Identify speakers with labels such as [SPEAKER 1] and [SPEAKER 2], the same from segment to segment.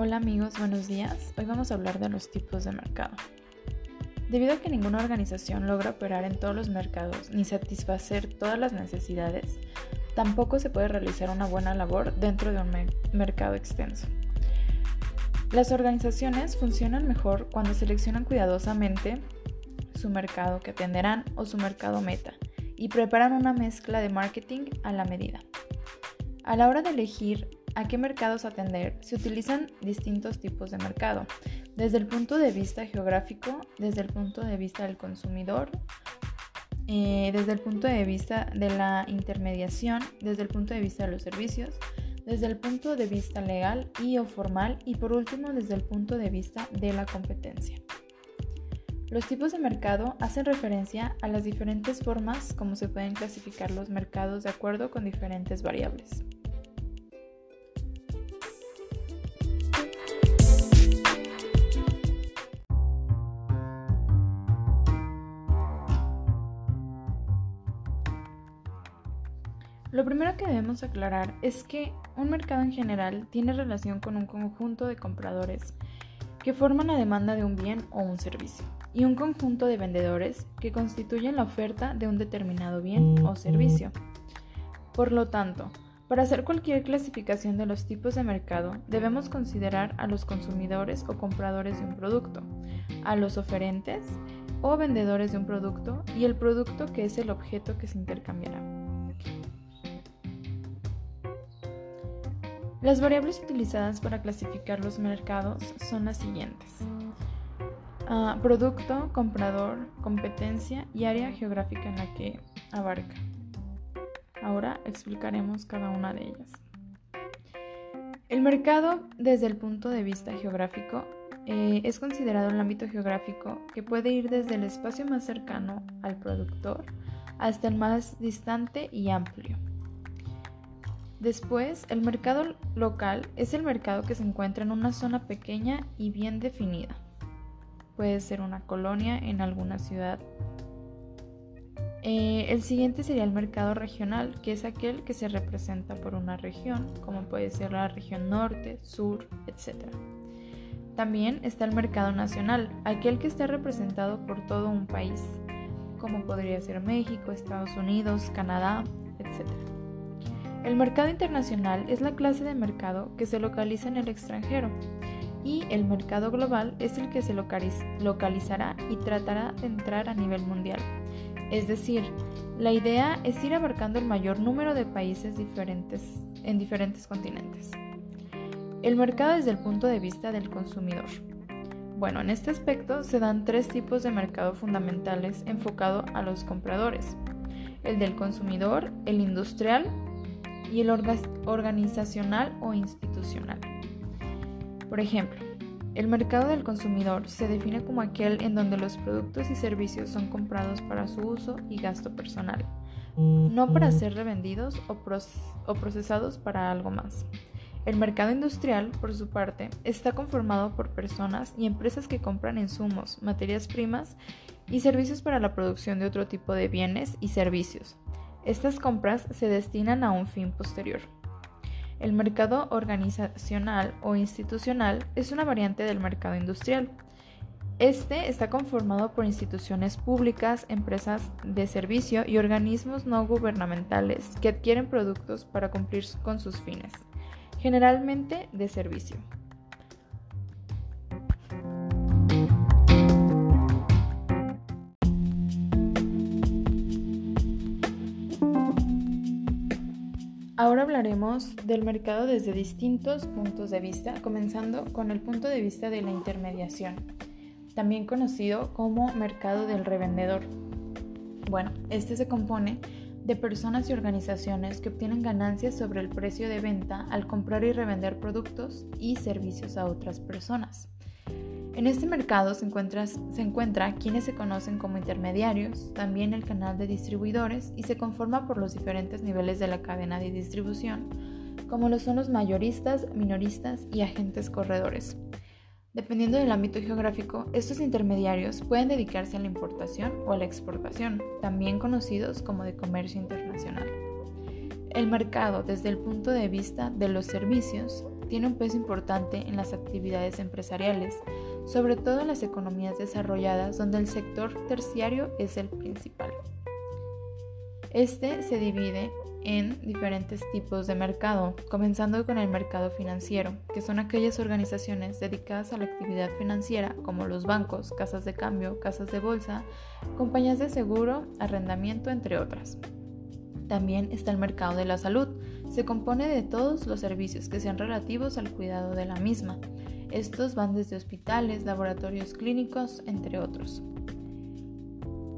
[SPEAKER 1] Hola amigos, buenos días. Hoy vamos a hablar de los tipos de mercado. Debido a que ninguna organización logra operar en todos los mercados ni satisfacer todas las necesidades, tampoco se puede realizar una buena labor dentro de un mercado extenso. Las organizaciones funcionan mejor cuando seleccionan cuidadosamente su mercado que atenderán o su mercado meta y preparan una mezcla de marketing a la medida. A la hora de elegir a qué mercados atender, se utilizan distintos tipos de mercado, desde el punto de vista geográfico, desde el punto de vista del consumidor, eh, desde el punto de vista de la intermediación, desde el punto de vista de los servicios, desde el punto de vista legal y o formal y por último desde el punto de vista de la competencia. Los tipos de mercado hacen referencia a las diferentes formas como se pueden clasificar los mercados de acuerdo con diferentes variables. Lo primero que debemos aclarar es que un mercado en general tiene relación con un conjunto de compradores que forman la demanda de un bien o un servicio y un conjunto de vendedores que constituyen la oferta de un determinado bien o servicio. Por lo tanto, para hacer cualquier clasificación de los tipos de mercado, debemos considerar a los consumidores o compradores de un producto, a los oferentes o vendedores de un producto y el producto que es el objeto que se intercambiará. Las variables utilizadas para clasificar los mercados son las siguientes. Ah, producto, comprador, competencia y área geográfica en la que abarca. Ahora explicaremos cada una de ellas. El mercado desde el punto de vista geográfico eh, es considerado el ámbito geográfico que puede ir desde el espacio más cercano al productor hasta el más distante y amplio. Después, el mercado local es el mercado que se encuentra en una zona pequeña y bien definida. Puede ser una colonia en alguna ciudad. Eh, el siguiente sería el mercado regional, que es aquel que se representa por una región, como puede ser la región norte, sur, etc. También está el mercado nacional, aquel que está representado por todo un país, como podría ser México, Estados Unidos, Canadá, etc. El mercado internacional es la clase de mercado que se localiza en el extranjero y el mercado global es el que se localizará y tratará de entrar a nivel mundial. Es decir, la idea es ir abarcando el mayor número de países diferentes en diferentes continentes. El mercado desde el punto de vista del consumidor. Bueno, en este aspecto se dan tres tipos de mercado fundamentales enfocado a los compradores. El del consumidor, el industrial y el organizacional o institucional. Por ejemplo, el mercado del consumidor se define como aquel en donde los productos y servicios son comprados para su uso y gasto personal, no para ser revendidos o, procesados para algo más. El mercado industrial, por su parte, está conformado por personas y empresas que compran insumos, materias primas y servicios para la producción de otro tipo de bienes y servicios, estas compras se destinan a un fin posterior. El mercado organizacional o institucional es una variante del mercado industrial. Este está conformado por instituciones públicas, empresas de servicio y organismos no gubernamentales que adquieren productos para cumplir con sus fines, generalmente de servicio. Ahora hablaremos del mercado desde distintos puntos de vista, comenzando con el punto de vista de la intermediación, también conocido como mercado del revendedor. Bueno, este se compone de personas y organizaciones que obtienen ganancias sobre el precio de venta al comprar y revender productos y servicios a otras personas. En este mercado se se encuentra quienes se conocen como intermediarios, también el canal de distribuidores y se conforma por los diferentes niveles de la cadena de distribución, como lo son los mayoristas, minoristas y agentes corredores. Dependiendo del ámbito geográfico, estos intermediarios pueden dedicarse a la importación o a la exportación, también conocidos como de comercio internacional. El mercado desde el punto de vista de los servicios tiene un peso importante en las actividades empresariales, sobre todo en las economías desarrolladas donde el sector terciario es el principal. Este se divide en diferentes tipos de mercado, comenzando con el mercado financiero, que son aquellas organizaciones dedicadas a la actividad financiera como los bancos, casas de cambio, casas de bolsa, compañías de seguro, arrendamiento, entre otras. También está el mercado de la salud. Se compone de todos los servicios que sean relativos al cuidado de la misma. Estos van desde hospitales, laboratorios clínicos, entre otros.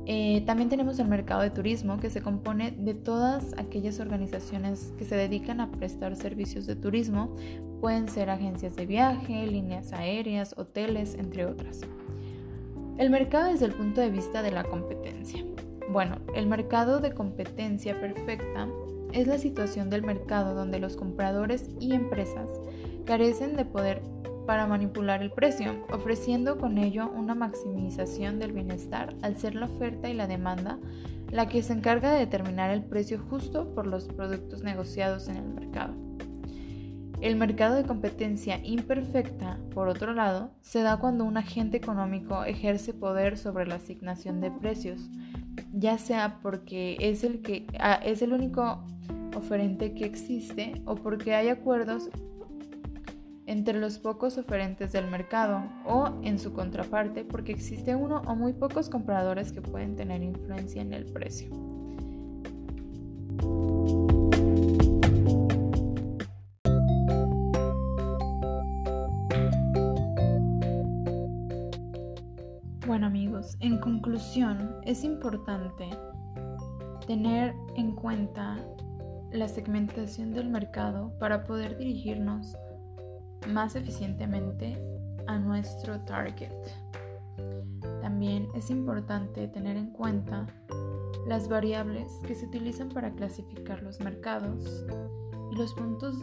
[SPEAKER 1] Eh, también tenemos el mercado de turismo que se compone de todas aquellas organizaciones que se dedican a prestar servicios de turismo. Pueden ser agencias de viaje, líneas aéreas, hoteles, entre otras. El mercado desde el punto de vista de la competencia. Bueno, el mercado de competencia perfecta es la situación del mercado donde los compradores y empresas carecen de poder para manipular el precio, ofreciendo con ello una maximización del bienestar al ser la oferta y la demanda la que se encarga de determinar el precio justo por los productos negociados en el mercado. El mercado de competencia imperfecta, por otro lado, se da cuando un agente económico ejerce poder sobre la asignación de precios, ya sea porque es el, que, ah, es el único oferente que existe o porque hay acuerdos entre los pocos oferentes del mercado o, en su contraparte, porque existe uno o muy pocos compradores que pueden tener influencia en el precio. Bueno amigos, en conclusión, es importante tener en cuenta la segmentación del mercado para poder dirigirnos más eficientemente a nuestro target. También es importante tener en cuenta las variables que se utilizan para clasificar los mercados y los puntos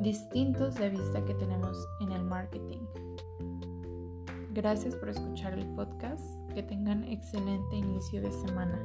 [SPEAKER 1] distintos de vista que tenemos en el marketing. Gracias por escuchar el podcast. Que tengan excelente inicio de semana.